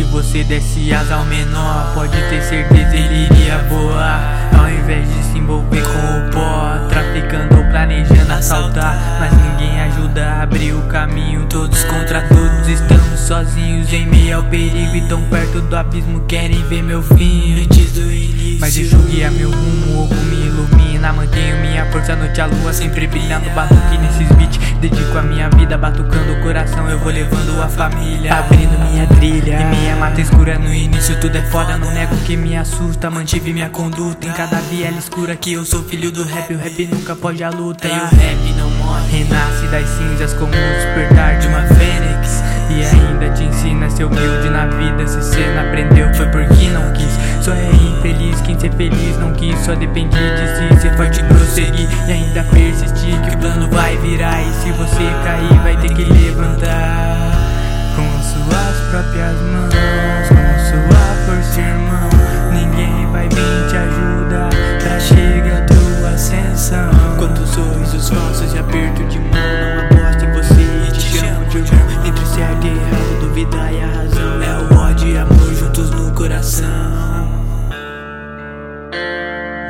você desse asa ao menor Pode ter certeza ele iria voar. Ao invés de se envolver com o pó Traficando ou planejando assaltar. Mas ninguém ajuda a abrir o caminho Todos contra todos. Estamos sozinhos Em meio ao perigo e tão perto do abismo. Querem ver meu fim antes do início. Mas eu guiar meu rumo, o me ilumina Mantenho minha força, noite a lua sempre brilhando Batuque. Nesses beats, dedico a minha vida Batucando o coração, eu vou levando a família Abrindo minha trilha. E minha mata escura no início tudo é foda. Não nego que me assusta, mantive minha conduta. Em cada viela escura que eu sou filho do rap O rap nunca pode a luta. E o rap não morre. Renasce das cinzas como o despertar de uma fênix. E ainda te ensina a ser humilde na vida. Se não aprendeu foi porque Só é infeliz quem ser feliz não quis Só depende de si, ser forte e prosseguir E ainda persistir que o plano vai virar E se você cair vai ter que levantar. Com suas próprias mãos Com sua força irmão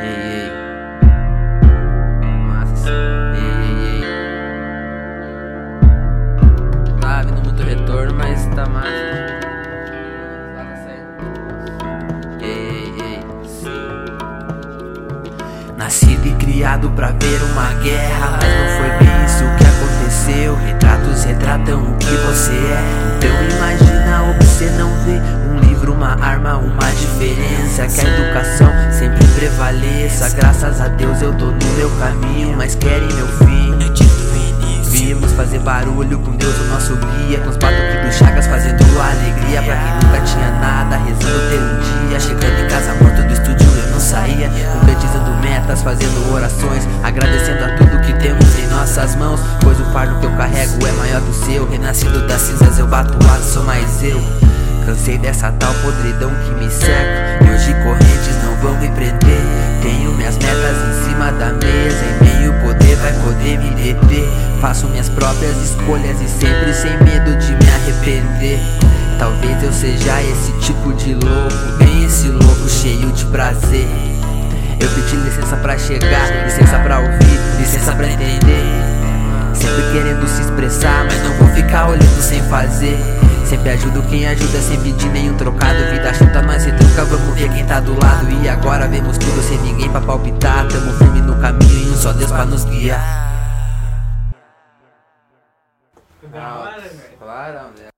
Ei, ei. Massa. Ei, ei, ei. Tá vindo muito retorno, mas tá massa. Nascido e criado pra ver uma guerra Mas não foi bem livro, uma diferença Que a educação sempre prevaleça. Graças a Deus eu tô no meu caminho Mas querem meu fim. Do Vimos fazer barulho com Deus o nosso guia Com os batuques do Chagas fazendo alegria. Pra quem nunca tinha nada, rezando ter um dia. Chegando em casa morto do estúdio eu não saía. Concretizando metas, fazendo orações. Agradecendo a tudo que temos em nossas mãos. Pois o fardo que eu carrego é maior que o seu. Renascido das cinzas eu bato lado, sou mais eu Cansei dessa tal podridão que me cerca. E hoje correntes não vão me prender. Tenho minhas metas em cima da mesa. Em meio poder vai poder me deter Faço minhas próprias escolhas e sempre sem medo de me arrepender. Talvez eu seja esse tipo de louco. Bem esse louco cheio de prazer. Eu pedi licença pra chegar, licença pra ouvir, licença pra entender. Sempre querendo se expressar, mas não vou ficar olhando sem fazer Sempre ajudo quem ajuda sem pedir nenhum trocado. Vida chuta, nós se troca, vamos ver quem tá do lado. E agora vemos tudo sem ninguém pra palpitar. Tamo firme no caminho e um só Deus pra nos guiar. Clarão, né?